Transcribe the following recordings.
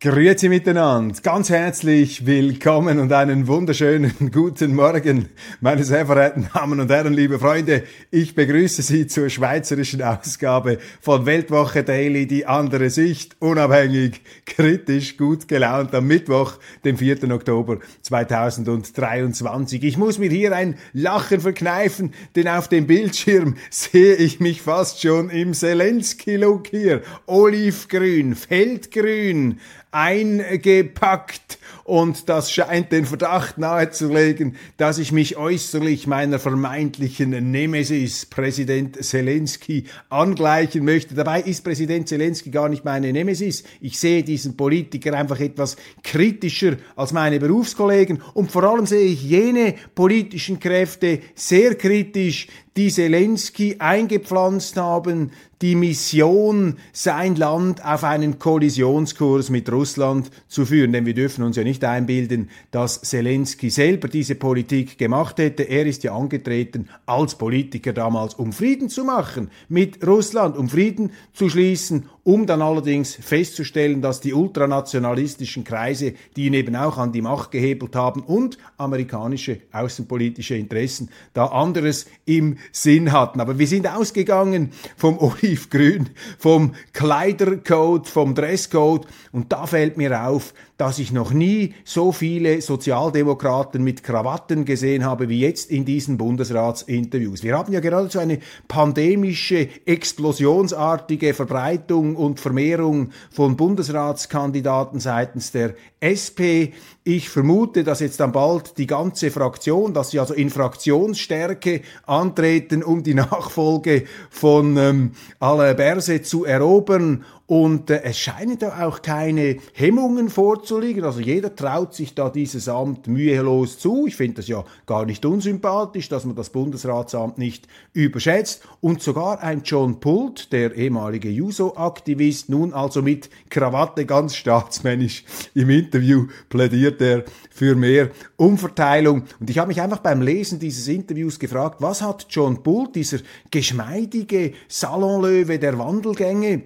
Grüezi miteinander, ganz herzlich willkommen und einen wunderschönen guten Morgen, meine sehr verehrten Damen und Herren, liebe Freunde. Ich begrüße Sie zur schweizerischen Ausgabe von Weltwoche Daily, die andere Sicht, unabhängig, kritisch, gut gelaunt am Mittwoch, dem 4. Oktober 2023. Ich muss mir hier ein Lachen verkneifen, denn auf dem Bildschirm sehe ich mich fast schon im Zelensky-Look hier. Olivgrün, Feldgrün, eingepackt und das scheint den Verdacht nahezulegen, dass ich mich äußerlich meiner vermeintlichen Nemesis Präsident Zelensky angleichen möchte. Dabei ist Präsident Zelensky gar nicht meine Nemesis. Ich sehe diesen Politiker einfach etwas kritischer als meine Berufskollegen und vor allem sehe ich jene politischen Kräfte sehr kritisch, die Zelensky eingepflanzt haben, die Mission, sein Land auf einen Kollisionskurs mit Russland zu führen. Denn wir dürfen uns ja nicht einbilden, dass Zelensky selber diese Politik gemacht hätte. Er ist ja angetreten als Politiker damals, um Frieden zu machen mit Russland, um Frieden zu schließen, um dann allerdings festzustellen, dass die ultranationalistischen Kreise, die ihn eben auch an die Macht gehebelt haben und amerikanische außenpolitische Interessen da anderes im Sinn hatten. Aber wir sind ausgegangen vom Olivgrün, vom Kleidercode, vom Dresscode und da fällt mir auf, dass ich noch nie so viele Sozialdemokraten mit Krawatten gesehen habe wie jetzt in diesen Bundesratsinterviews. Wir haben ja gerade so eine pandemische, explosionsartige Verbreitung und Vermehrung von Bundesratskandidaten seitens der SP. Ich vermute, dass jetzt dann bald die ganze Fraktion, dass sie also in Fraktionsstärke antreten, um die Nachfolge von ähm, Alain Berset zu erobern und äh, es scheinen da auch keine Hemmungen vorzuliegen. Also jeder traut sich da dieses Amt mühelos zu. Ich finde das ja gar nicht unsympathisch, dass man das Bundesratsamt nicht überschätzt. Und sogar ein John Pult, der ehemalige Juso-Aktivist, nun also mit Krawatte ganz staatsmännisch im Interview plädiert er für mehr Umverteilung. Und ich habe mich einfach beim Lesen dieses Interviews gefragt, was hat John Pult, dieser geschmeidige Salonlöwe der Wandelgänge,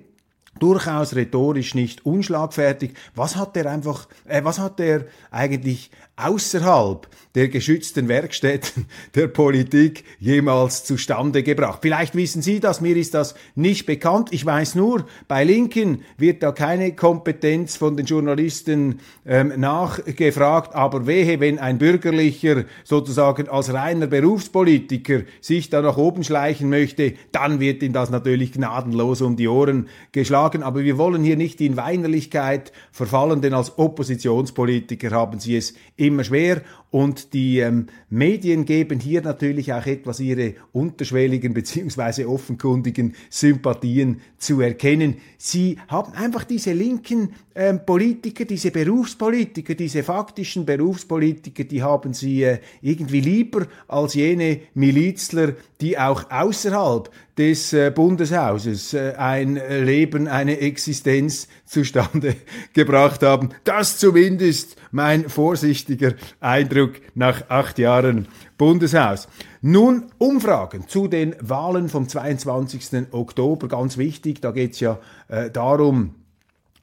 durchaus rhetorisch nicht unschlagfertig. Was hat er einfach, äh, was hat er eigentlich außerhalb der geschützten Werkstätten der Politik jemals zustande gebracht? Vielleicht wissen Sie das, mir ist das nicht bekannt. Ich weiß nur, bei Linken wird da keine Kompetenz von den Journalisten ähm, nachgefragt, aber wehe, wenn ein bürgerlicher sozusagen als reiner Berufspolitiker sich da nach oben schleichen möchte, dann wird ihm das natürlich gnadenlos um die Ohren geschlagen. Aber wir wollen hier nicht in Weinerlichkeit verfallen, denn als Oppositionspolitiker haben Sie es immer schwer und die ähm, Medien geben hier natürlich auch etwas ihre unterschwelligen beziehungsweise offenkundigen Sympathien zu erkennen. Sie haben einfach diese linken ähm, Politiker, diese Berufspolitiker, diese faktischen Berufspolitiker, die haben sie äh, irgendwie lieber als jene Milizler, die auch außerhalb des äh, Bundeshauses äh, ein Leben, eine Existenz zustande gebracht haben. Das zumindest mein vorsichtiger Eindruck nach acht Jahren Bundeshaus. Nun Umfragen zu den Wahlen vom 22. Oktober, ganz wichtig, da geht es ja äh, darum,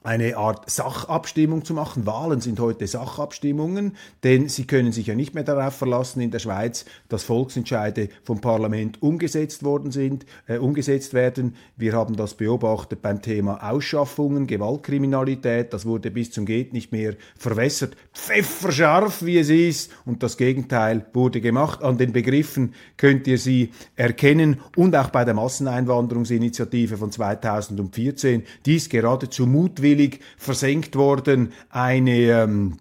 eine Art Sachabstimmung zu machen. Wahlen sind heute Sachabstimmungen, denn sie können sich ja nicht mehr darauf verlassen in der Schweiz, dass Volksentscheide vom Parlament umgesetzt worden sind, äh, umgesetzt werden. Wir haben das beobachtet beim Thema Ausschaffungen, Gewaltkriminalität. Das wurde bis zum geht nicht mehr verwässert, pfefferscharf wie es ist, und das Gegenteil wurde gemacht. An den Begriffen könnt ihr sie erkennen und auch bei der Masseneinwanderungsinitiative von 2014, die ist geradezu mutwillig freiwillig versenkt worden, eine ähm,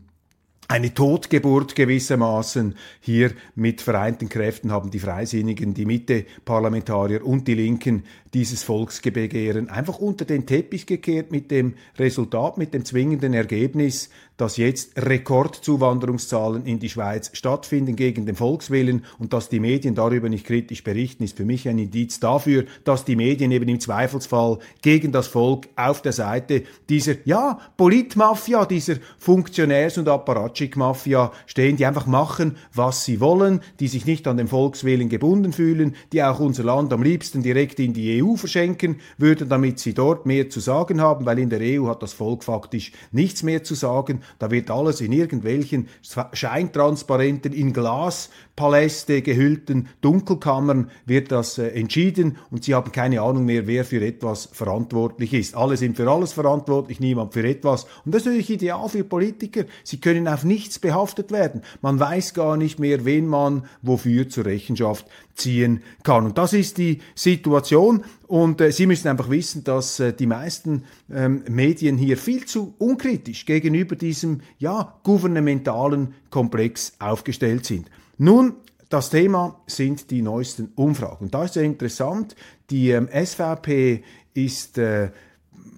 eine Totgeburt gewissermaßen. Hier mit vereinten Kräften haben die Freisinnigen, die Mitte-Parlamentarier und die Linken dieses Volksbegehren einfach unter den Teppich gekehrt mit dem Resultat, mit dem zwingenden Ergebnis, dass jetzt Rekordzuwanderungszahlen in die Schweiz stattfinden gegen den Volkswillen und dass die Medien darüber nicht kritisch berichten, ist für mich ein Indiz dafür, dass die Medien eben im Zweifelsfall gegen das Volk auf der Seite dieser, ja, Politmafia, dieser Funktionärs- und Apparatschik-Mafia stehen, die einfach machen, was sie wollen, die sich nicht an den Volkswillen gebunden fühlen, die auch unser Land am liebsten direkt in die EU verschenken würden, damit sie dort mehr zu sagen haben, weil in der EU hat das Volk faktisch nichts mehr zu sagen. Da wird alles in irgendwelchen scheintransparenten, in Glaspaläste gehüllten Dunkelkammern wird das äh, entschieden und sie haben keine Ahnung mehr, wer für etwas verantwortlich ist. Alle sind für alles verantwortlich, niemand für etwas. Und das ist natürlich ideal für Politiker. Sie können auf nichts behaftet werden. Man weiß gar nicht mehr, wen man wofür zur Rechenschaft ziehen kann. Und das ist die Situation. Und äh, Sie müssen einfach wissen, dass äh, die meisten ähm, Medien hier viel zu unkritisch gegenüber diesem ja gouvernementalen Komplex aufgestellt sind. Nun das Thema sind die neuesten Umfragen. Da ist sehr interessant, die ähm, SVP ist äh,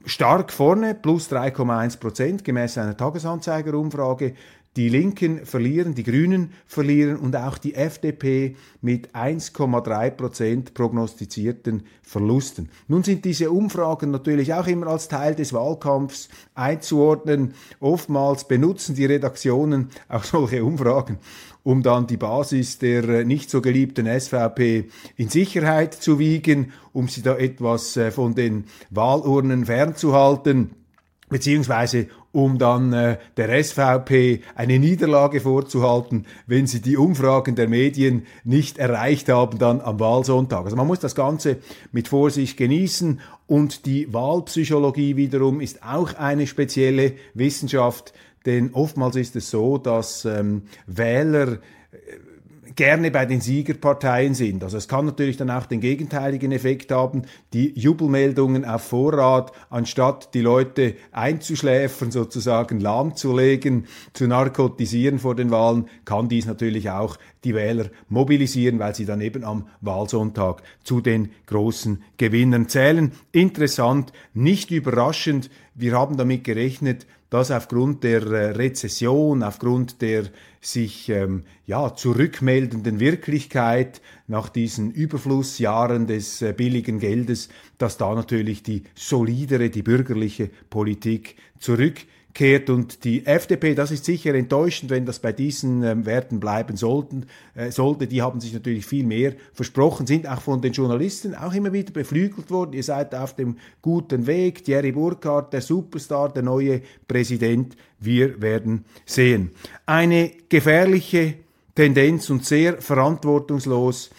stark vorne, plus 3,1 Prozent gemäß einer Tagesanzeigerumfrage. Die Linken verlieren, die Grünen verlieren und auch die FDP mit 1,3 Prozent prognostizierten Verlusten. Nun sind diese Umfragen natürlich auch immer als Teil des Wahlkampfs einzuordnen. Oftmals benutzen die Redaktionen auch solche Umfragen, um dann die Basis der äh, nicht so geliebten SVP in Sicherheit zu wiegen, um sie da etwas äh, von den Wahlurnen fernzuhalten beziehungsweise um dann äh, der SVP eine Niederlage vorzuhalten, wenn sie die Umfragen der Medien nicht erreicht haben dann am Wahlsonntag. Also man muss das Ganze mit Vorsicht genießen und die Wahlpsychologie wiederum ist auch eine spezielle Wissenschaft, denn oftmals ist es so, dass ähm, Wähler äh, gerne bei den Siegerparteien sind. Also es kann natürlich dann auch den gegenteiligen Effekt haben, die Jubelmeldungen auf Vorrat, anstatt die Leute einzuschläfern, sozusagen lahmzulegen, zu narkotisieren vor den Wahlen, kann dies natürlich auch die Wähler mobilisieren, weil sie dann eben am Wahlsonntag zu den großen Gewinnern zählen. Interessant, nicht überraschend, wir haben damit gerechnet, dass aufgrund der äh, Rezession, aufgrund der sich ähm, ja zurückmeldenden Wirklichkeit nach diesen Überflussjahren des äh, billigen Geldes, dass da natürlich die solidere, die bürgerliche Politik zurück kehrt. Und die FDP, das ist sicher enttäuschend, wenn das bei diesen ähm, Werten bleiben sollten, äh, sollte. Die haben sich natürlich viel mehr versprochen, sind auch von den Journalisten auch immer wieder beflügelt worden. Ihr seid auf dem guten Weg. Thierry Burkhardt, der Superstar, der neue Präsident. Wir werden sehen. Eine gefährliche Tendenz und sehr verantwortungslos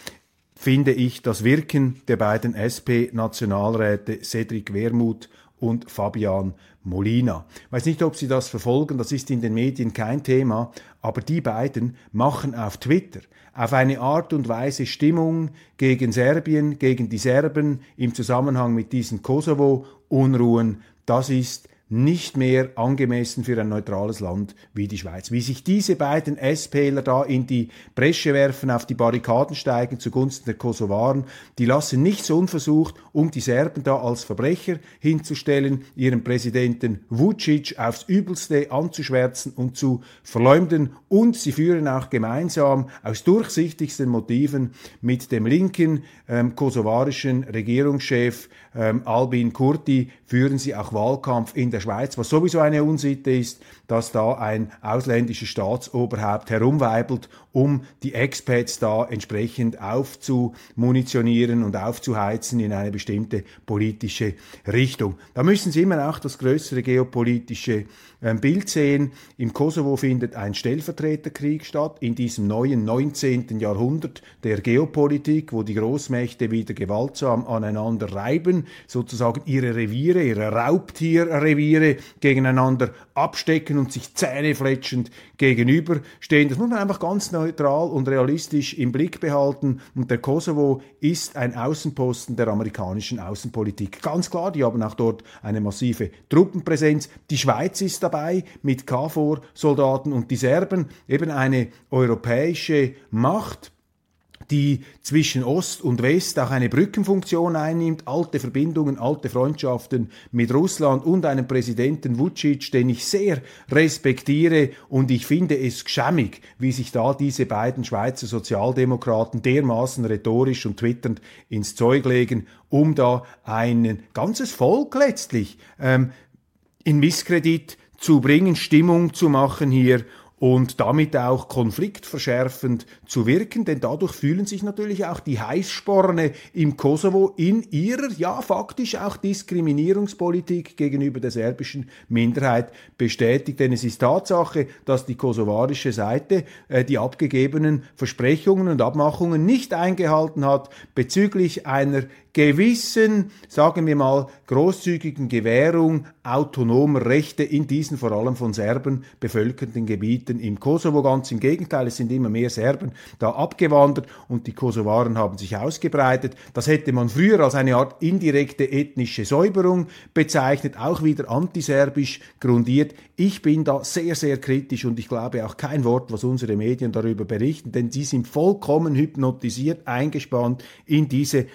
finde ich das Wirken der beiden SP-Nationalräte Cedric Wermuth und Fabian Molina. Ich weiß nicht, ob Sie das verfolgen, das ist in den Medien kein Thema, aber die beiden machen auf Twitter auf eine Art und Weise Stimmung gegen Serbien, gegen die Serben im Zusammenhang mit diesen Kosovo-Unruhen. Das ist nicht mehr angemessen für ein neutrales Land wie die Schweiz. Wie sich diese beiden SPler da in die Bresche werfen, auf die Barrikaden steigen zugunsten der Kosovaren, die lassen nichts unversucht, um die Serben da als Verbrecher hinzustellen, ihren Präsidenten Vucic aufs Übelste anzuschwärzen und zu verleumden und sie führen auch gemeinsam aus durchsichtigsten Motiven mit dem linken ähm, kosovarischen Regierungschef ähm, Albin Kurti führen sie auch Wahlkampf in der Schweiz, was sowieso eine Unsitte ist, dass da ein ausländisches Staatsoberhaupt herumweibelt, um die Expats da entsprechend aufzumunitionieren und aufzuheizen in eine bestimmte politische Richtung. Da müssen Sie immer auch das größere geopolitische ähm, Bild sehen. Im Kosovo findet ein Stellvertreterkrieg statt, in diesem neuen 19. Jahrhundert der Geopolitik, wo die Großmächte wieder gewaltsam aneinander reiben, sozusagen ihre Reviere, ihre Raubtierreviere Tiere gegeneinander abstecken und sich zähnefletschend gegenüberstehen. Das muss man einfach ganz neutral und realistisch im Blick behalten. Und der Kosovo ist ein Außenposten der amerikanischen Außenpolitik. Ganz klar, die haben auch dort eine massive Truppenpräsenz. Die Schweiz ist dabei mit KFOR-Soldaten und die Serben eben eine europäische Macht die zwischen Ost und West auch eine Brückenfunktion einnimmt, alte Verbindungen, alte Freundschaften mit Russland und einem Präsidenten Vucic, den ich sehr respektiere und ich finde es geschämig, wie sich da diese beiden Schweizer Sozialdemokraten dermaßen rhetorisch und twitternd ins Zeug legen, um da ein ganzes Volk letztlich ähm, in Misskredit zu bringen, Stimmung zu machen hier und damit auch konfliktverschärfend zu wirken, denn dadurch fühlen sich natürlich auch die Heißsporne im Kosovo in ihrer, ja faktisch auch Diskriminierungspolitik gegenüber der serbischen Minderheit bestätigt. Denn es ist Tatsache, dass die kosovarische Seite äh, die abgegebenen Versprechungen und Abmachungen nicht eingehalten hat bezüglich einer gewissen, sagen wir mal, großzügigen Gewährung autonomer Rechte in diesen vor allem von Serben bevölkerten Gebieten im Kosovo. Ganz im Gegenteil, es sind immer mehr Serben da abgewandert und die Kosovaren haben sich ausgebreitet. Das hätte man früher als eine Art indirekte ethnische Säuberung bezeichnet, auch wieder antiserbisch grundiert. Ich bin da sehr, sehr kritisch und ich glaube auch kein Wort, was unsere Medien darüber berichten, denn sie sind vollkommen hypnotisiert, eingespannt in diese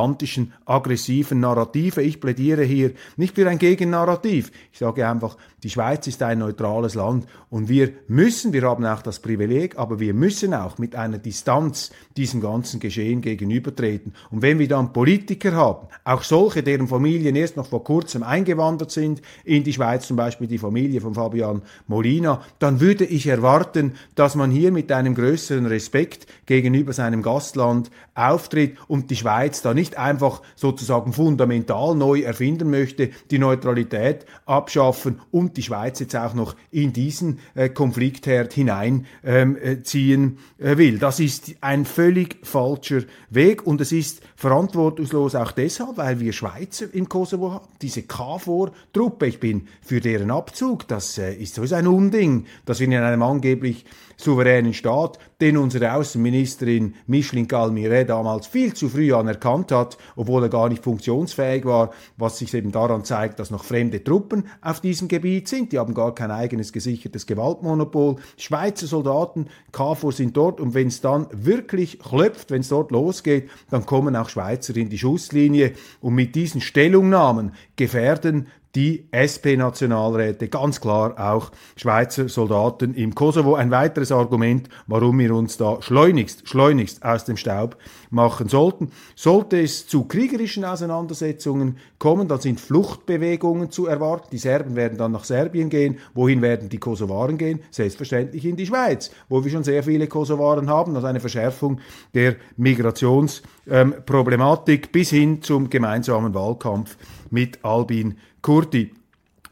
transatlantischen atlantischen aggressiven Narrative. Ich plädiere hier nicht für ein Gegennarrativ. Ich sage einfach, die Schweiz ist ein neutrales Land und wir müssen, wir haben auch das Privileg, aber wir müssen auch mit einer Distanz diesem ganzen Geschehen gegenübertreten. Und wenn wir dann Politiker haben, auch solche, deren Familien erst noch vor kurzem eingewandert sind in die Schweiz, zum Beispiel die Familie von Fabian Molina, dann würde ich erwarten, dass man hier mit einem größeren Respekt gegenüber seinem Gastland auftritt und die Schweiz da nicht einfach sozusagen fundamental neu erfinden möchte, die Neutralität abschaffen und die Schweiz jetzt auch noch in diesen äh, Konfliktherd hineinziehen ähm, äh, will. Das ist ein völlig falscher Weg und es ist verantwortungslos auch deshalb, weil wir Schweizer im Kosovo haben, diese KFOR-Truppe. Ich bin für deren Abzug. Das äh, ist sowieso ein Unding, dass wir in einem angeblich souveränen Staat, den unsere Außenministerin Micheline Galmire damals viel zu früh anerkannt hat, obwohl er gar nicht funktionsfähig war, was sich eben daran zeigt, dass noch fremde Truppen auf diesem Gebiet sind. Die haben gar kein eigenes gesichertes Gewaltmonopol. Schweizer Soldaten, KFOR sind dort und wenn es dann wirklich klopft, wenn es dort losgeht, dann kommen auch Schweizer in die Schusslinie und mit diesen Stellungnahmen gefährden die SP-Nationalräte, ganz klar auch Schweizer Soldaten im Kosovo. Ein weiteres Argument, warum wir uns da schleunigst, schleunigst aus dem Staub machen sollten. Sollte es zu kriegerischen Auseinandersetzungen kommen, dann sind Fluchtbewegungen zu erwarten. Die Serben werden dann nach Serbien gehen. Wohin werden die Kosovaren gehen? Selbstverständlich in die Schweiz, wo wir schon sehr viele Kosovaren haben, also eine Verschärfung der Migrationsproblematik ähm, bis hin zum gemeinsamen Wahlkampf mit Albin Kurti.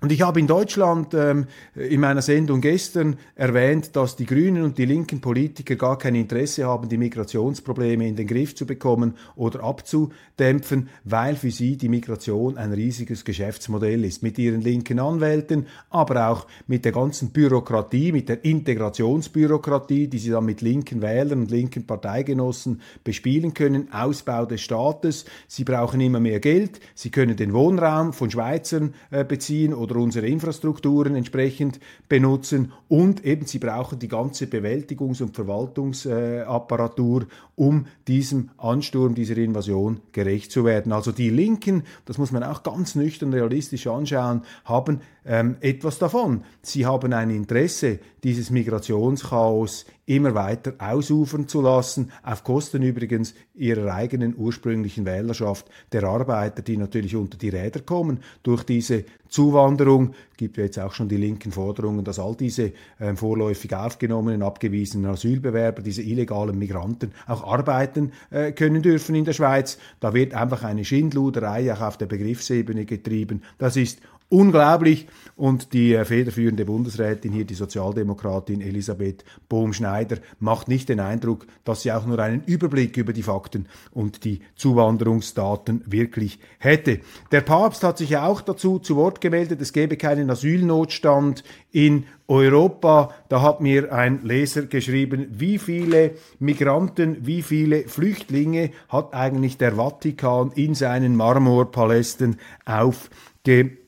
Und ich habe in Deutschland ähm, in meiner Sendung gestern erwähnt, dass die Grünen und die linken Politiker gar kein Interesse haben, die Migrationsprobleme in den Griff zu bekommen oder abzudämpfen, weil für sie die Migration ein riesiges Geschäftsmodell ist. Mit ihren linken Anwälten, aber auch mit der ganzen Bürokratie, mit der Integrationsbürokratie, die sie dann mit linken Wählern und linken Parteigenossen bespielen können, Ausbau des Staates. Sie brauchen immer mehr Geld, sie können den Wohnraum von Schweizern äh, beziehen oder unsere Infrastrukturen entsprechend benutzen. Und eben sie brauchen die ganze Bewältigungs- und Verwaltungsapparatur, um diesem Ansturm, dieser Invasion gerecht zu werden. Also die Linken, das muss man auch ganz nüchtern realistisch anschauen, haben ähm, etwas davon. Sie haben ein Interesse, dieses Migrationschaos immer weiter ausufern zu lassen, auf Kosten übrigens ihrer eigenen ursprünglichen Wählerschaft der Arbeiter, die natürlich unter die Räder kommen durch diese Zuwanderung. Gibt ja jetzt auch schon die linken Forderungen, dass all diese ähm, vorläufig aufgenommenen, abgewiesenen Asylbewerber, diese illegalen Migranten auch arbeiten äh, können dürfen in der Schweiz. Da wird einfach eine Schindluderei auch auf der Begriffsebene getrieben. Das ist Unglaublich. Und die äh, federführende Bundesrätin hier, die Sozialdemokratin Elisabeth Bohm-Schneider, macht nicht den Eindruck, dass sie auch nur einen Überblick über die Fakten und die Zuwanderungsdaten wirklich hätte. Der Papst hat sich auch dazu zu Wort gemeldet, es gebe keinen Asylnotstand in Europa. Da hat mir ein Leser geschrieben, wie viele Migranten, wie viele Flüchtlinge hat eigentlich der Vatikan in seinen Marmorpalästen aufgenommen.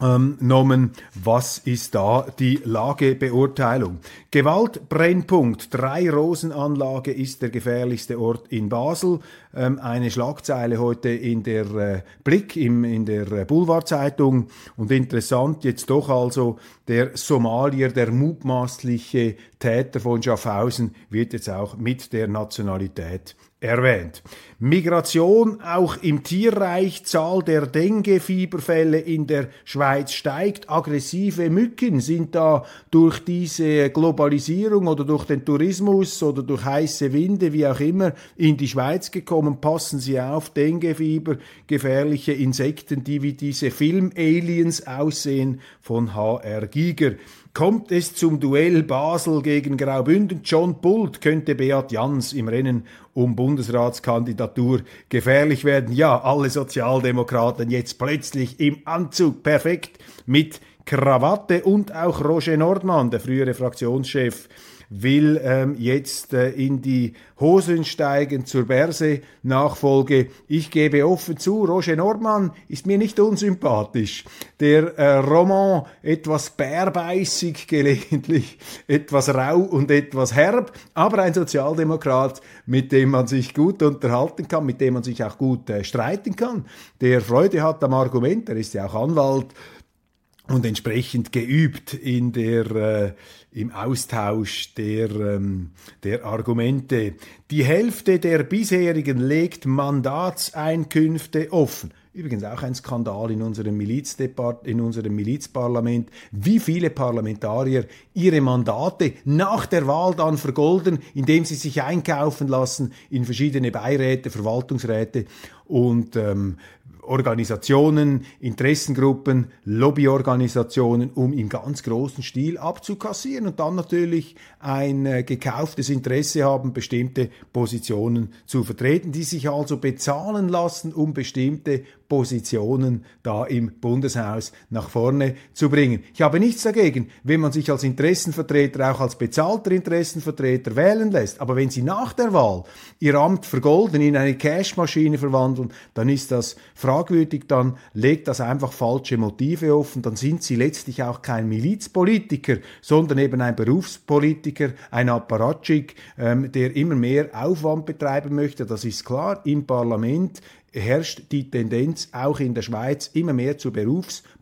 Ähm, genommen. Was ist da die Lagebeurteilung? Gewaltbrennpunkt. Drei-Rosen-Anlage ist der gefährlichste Ort in Basel. Ähm, eine Schlagzeile heute in der äh, Blick, in der äh, Boulevardzeitung. Und interessant jetzt doch also, der Somalier, der mutmaßliche Täter von Schaffhausen, wird jetzt auch mit der Nationalität erwähnt. Migration auch im Tierreich, Zahl der Dengue-Fieberfälle in der Schweiz steigt. Aggressive Mücken sind da durch diese Globalisierung oder durch den Tourismus oder durch heiße Winde, wie auch immer, in die Schweiz gekommen. Passen Sie auf, Dengue-Fieber, gefährliche Insekten, die wie diese Film-Aliens aussehen von HR Giger. Kommt es zum Duell Basel gegen Graubünden? John Bult könnte Beat Jans im Rennen um Bundesratskandidatur gefährlich werden. Ja, alle Sozialdemokraten jetzt plötzlich im Anzug, perfekt, mit Krawatte und auch Roger Nordmann, der frühere Fraktionschef will ähm, jetzt äh, in die Hosen steigen zur Berse-Nachfolge. Ich gebe offen zu, Roger Nordmann ist mir nicht unsympathisch. Der äh, Roman etwas bärbeißig gelegentlich, etwas rau und etwas herb, aber ein Sozialdemokrat, mit dem man sich gut unterhalten kann, mit dem man sich auch gut äh, streiten kann, der Freude hat am Argument, er ist ja auch Anwalt, und entsprechend geübt in der, äh, im Austausch der, ähm, der Argumente. Die Hälfte der bisherigen legt Mandatseinkünfte offen. Übrigens auch ein Skandal in unserem, Milizdepart in unserem Milizparlament, wie viele Parlamentarier ihre Mandate nach der Wahl dann vergolden, indem sie sich einkaufen lassen in verschiedene Beiräte, Verwaltungsräte und ähm, Organisationen, Interessengruppen, Lobbyorganisationen, um im ganz großen Stil abzukassieren und dann natürlich ein äh, gekauftes Interesse haben, bestimmte Positionen zu vertreten, die sich also bezahlen lassen, um bestimmte Positionen da im Bundeshaus nach vorne zu bringen. Ich habe nichts dagegen, wenn man sich als Interessenvertreter auch als bezahlter Interessenvertreter wählen lässt. Aber wenn Sie nach der Wahl Ihr Amt vergolden, in eine Cashmaschine verwandeln, dann ist das fragwürdig, dann legt das einfach falsche Motive offen, dann sind Sie letztlich auch kein Milizpolitiker, sondern eben ein Berufspolitiker, ein Apparatschik, ähm, der immer mehr Aufwand betreiben möchte. Das ist klar im Parlament herrscht die Tendenz auch in der Schweiz immer mehr zur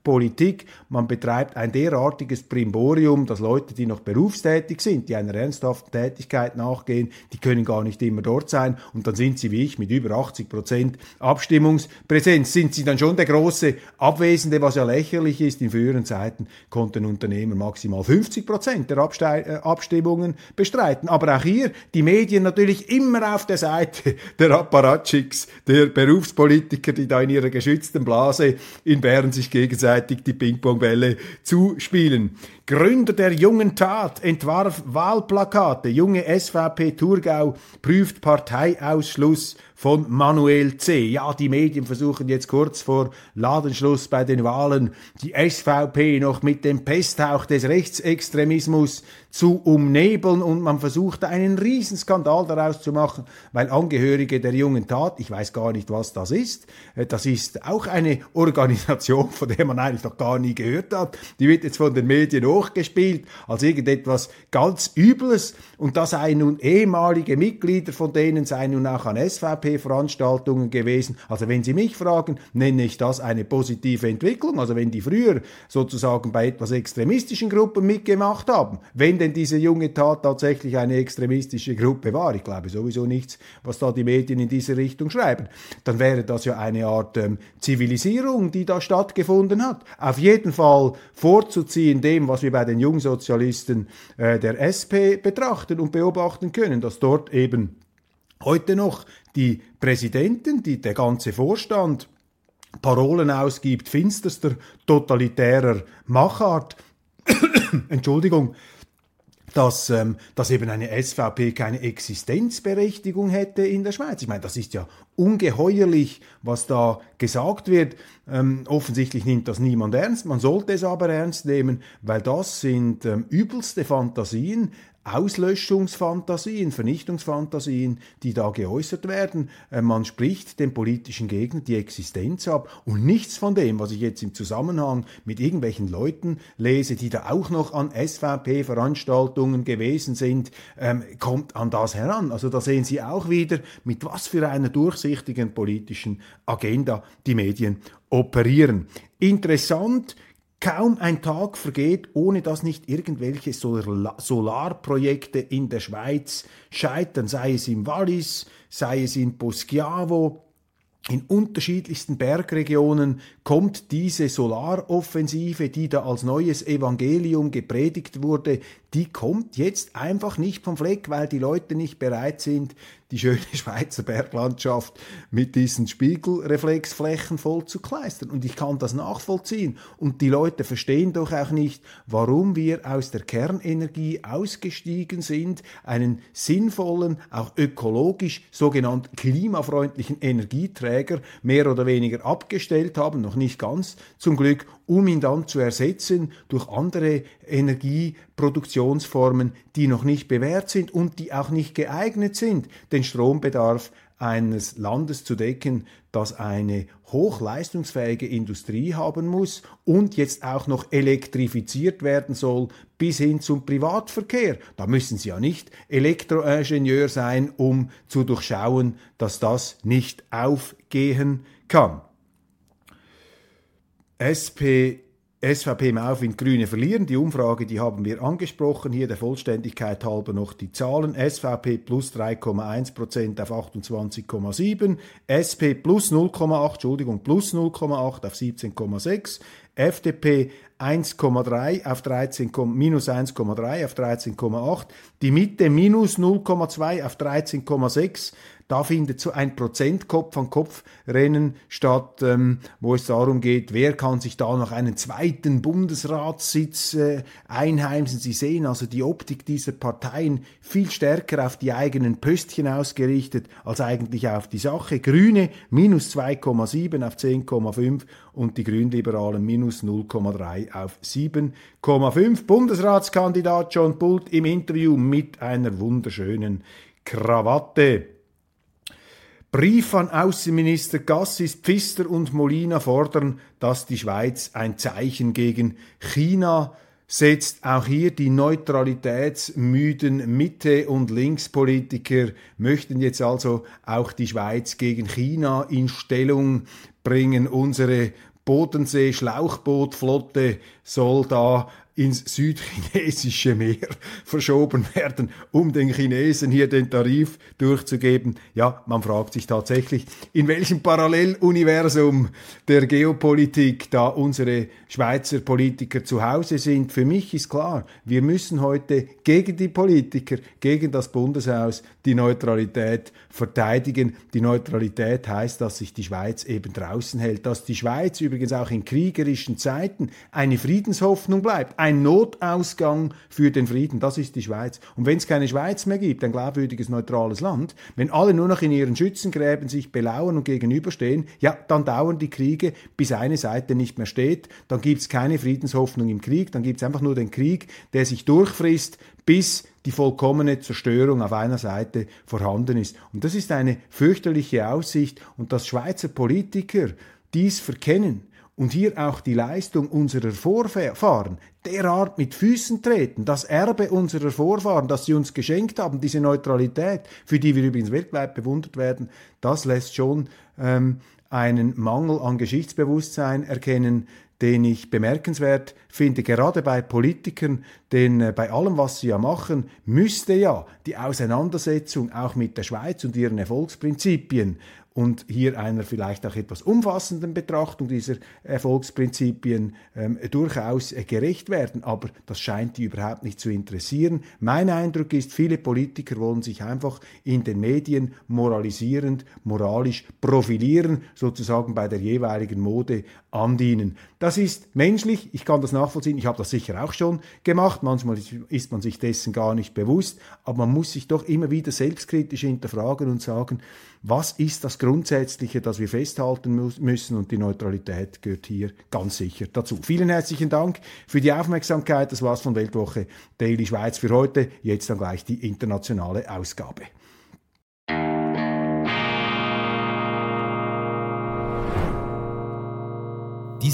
Berufspolitik. Man betreibt ein derartiges Primborium, dass Leute, die noch berufstätig sind, die einer ernsthaften Tätigkeit nachgehen, die können gar nicht immer dort sein und dann sind sie wie ich mit über 80 Prozent Abstimmungspräsenz. Sind sie dann schon der große Abwesende, was ja lächerlich ist. In früheren Zeiten konnten Unternehmer maximal 50 Prozent der äh, Abstimmungen bestreiten. Aber auch hier die Medien natürlich immer auf der Seite der Apparatschicks, der Berufs Berufspolitiker, die da in ihrer geschützten Blase in Bern sich gegenseitig die Ping-Pong-Bälle zuspielen. Gründer der jungen Tat, entwarf Wahlplakate. Junge SVP Thurgau prüft Parteiausschluss von Manuel C. Ja, die Medien versuchen jetzt kurz vor Ladenschluss bei den Wahlen die SVP noch mit dem Pesthauch des Rechtsextremismus zu umnebeln und man versucht einen Riesenskandal daraus zu machen, weil Angehörige der jungen Tat, ich weiß gar nicht, was das ist, äh, das ist auch eine Organisation, von der man eigentlich noch gar nie gehört hat, die wird jetzt von den Medien hochgespielt als irgendetwas ganz Übles und da seien nun ehemalige Mitglieder von denen seien nun auch an SVP-Veranstaltungen gewesen. Also wenn Sie mich fragen, nenne ich das eine positive Entwicklung. Also wenn die früher sozusagen bei etwas extremistischen Gruppen mitgemacht haben, wenn denn diese junge Tat tatsächlich eine extremistische Gruppe war, ich glaube sowieso nichts, was da die Medien in diese Richtung schreiben, dann wäre das ja eine Art ähm, Zivilisierung, die da stattgefunden hat. Auf jeden Fall vorzuziehen dem, was wir bei den Jungsozialisten äh, der SP betrachten und beobachten können, dass dort eben heute noch die Präsidenten, die, der ganze Vorstand Parolen ausgibt, finsterster totalitärer Machart. Entschuldigung, dass, ähm, dass eben eine SVP keine Existenzberechtigung hätte in der Schweiz. Ich meine, das ist ja ungeheuerlich, was da gesagt wird. Ähm, offensichtlich nimmt das niemand ernst. Man sollte es aber ernst nehmen, weil das sind ähm, übelste Fantasien, Auslöschungsfantasien, Vernichtungsfantasien, die da geäußert werden. Äh, man spricht dem politischen Gegner die Existenz ab und nichts von dem, was ich jetzt im Zusammenhang mit irgendwelchen Leuten lese, die da auch noch an SVP-Veranstaltungen gewesen sind, ähm, kommt an das heran. Also da sehen Sie auch wieder, mit was für einer durchsichtigen politischen Agenda die Medien operieren. Interessant Kaum ein Tag vergeht, ohne dass nicht irgendwelche Solar Solarprojekte in der Schweiz scheitern, sei es im Wallis, sei es in Poschiavo, in unterschiedlichsten Bergregionen kommt diese Solaroffensive, die da als neues Evangelium gepredigt wurde, die kommt jetzt einfach nicht vom Fleck, weil die Leute nicht bereit sind, die schöne Schweizer Berglandschaft mit diesen Spiegelreflexflächen voll zu kleistern. Und ich kann das nachvollziehen. Und die Leute verstehen doch auch nicht, warum wir aus der Kernenergie ausgestiegen sind, einen sinnvollen, auch ökologisch sogenannt klimafreundlichen Energieträger mehr oder weniger abgestellt haben, noch nicht ganz zum Glück, um ihn dann zu ersetzen durch andere Energieproduktionsformen, die noch nicht bewährt sind und die auch nicht geeignet sind, den Strombedarf eines Landes zu decken, das eine hochleistungsfähige Industrie haben muss und jetzt auch noch elektrifiziert werden soll bis hin zum Privatverkehr. Da müssen Sie ja nicht Elektroingenieur sein, um zu durchschauen, dass das nicht aufgehen kann. SP SVP im Aufwind, Grüne verlieren. Die Umfrage, die haben wir angesprochen. Hier der Vollständigkeit halber noch die Zahlen. SVP plus 3,1 Prozent auf 28,7. SP plus 0,8, Entschuldigung, plus 0,8 auf 17,6. FDP 1,3 auf 13, minus 1,3 auf 13,8. Die Mitte minus 0,2 auf 13,6. Da findet so ein Prozent Kopf an Kopf Rennen statt, ähm, wo es darum geht, wer kann sich da noch einen zweiten Bundesratssitz äh, einheimsen. Sie sehen also die Optik dieser Parteien viel stärker auf die eigenen Pöstchen ausgerichtet als eigentlich auf die Sache. Grüne minus 2,7 auf 10,5 und die Grünliberalen minus 0,3 auf 7,5. Bundesratskandidat John Bult im Interview mit einer wunderschönen Krawatte. Brief an Außenminister Gassis, Pfister und Molina fordern, dass die Schweiz ein Zeichen gegen China setzt. Auch hier die neutralitätsmüden Mitte- und Linkspolitiker möchten jetzt also auch die Schweiz gegen China in Stellung bringen. Unsere Bodensee-Schlauchbootflotte soll da ins südchinesische Meer verschoben werden, um den Chinesen hier den Tarif durchzugeben. Ja, man fragt sich tatsächlich, in welchem Paralleluniversum der Geopolitik da unsere Schweizer Politiker zu Hause sind. Für mich ist klar, wir müssen heute gegen die Politiker, gegen das Bundeshaus die Neutralität verteidigen. Die Neutralität heißt, dass sich die Schweiz eben draußen hält, dass die Schweiz übrigens auch in kriegerischen Zeiten eine Friedenshoffnung bleibt ein Notausgang für den Frieden. Das ist die Schweiz. Und wenn es keine Schweiz mehr gibt, ein glaubwürdiges, neutrales Land, wenn alle nur noch in ihren Schützengräben sich belauern und gegenüberstehen, ja, dann dauern die Kriege, bis eine Seite nicht mehr steht. Dann gibt es keine Friedenshoffnung im Krieg. Dann gibt es einfach nur den Krieg, der sich durchfrisst, bis die vollkommene Zerstörung auf einer Seite vorhanden ist. Und das ist eine fürchterliche Aussicht. Und dass Schweizer Politiker dies verkennen, und hier auch die Leistung unserer Vorfahren derart mit Füßen treten, das Erbe unserer Vorfahren, das sie uns geschenkt haben, diese Neutralität, für die wir übrigens weltweit bewundert werden, das lässt schon ähm, einen Mangel an Geschichtsbewusstsein erkennen, den ich bemerkenswert finde, gerade bei Politikern, denn äh, bei allem, was sie ja machen, müsste ja die Auseinandersetzung auch mit der Schweiz und ihren Erfolgsprinzipien und hier einer vielleicht auch etwas umfassenden Betrachtung dieser Erfolgsprinzipien ähm, durchaus äh, gerecht werden. Aber das scheint die überhaupt nicht zu interessieren. Mein Eindruck ist, viele Politiker wollen sich einfach in den Medien moralisierend, moralisch profilieren, sozusagen bei der jeweiligen Mode andienen. Das ist menschlich, ich kann das nachvollziehen, ich habe das sicher auch schon gemacht, manchmal ist man sich dessen gar nicht bewusst, aber man muss sich doch immer wieder selbstkritisch hinterfragen und sagen, was ist das Grundsätzliche, das wir festhalten müssen und die Neutralität gehört hier ganz sicher dazu. Vielen herzlichen Dank für die Aufmerksamkeit, das war's von Weltwoche Daily Schweiz für heute, jetzt dann gleich die internationale Ausgabe.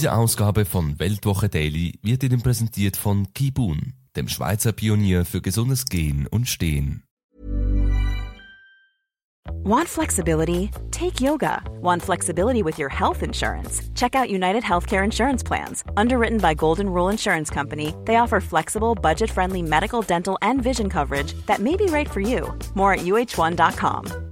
Diese Ausgabe von Weltwoche Daily wird Ihnen präsentiert von Kibun, dem Schweizer Pionier für gesundes Gehen und Stehen. Want flexibility? Take yoga. Want flexibility with your health insurance? Check out United Healthcare Insurance Plans. Underwritten by Golden Rule Insurance Company, they offer flexible, budget friendly medical, dental, and vision coverage that may be right for you. More at uh1.com.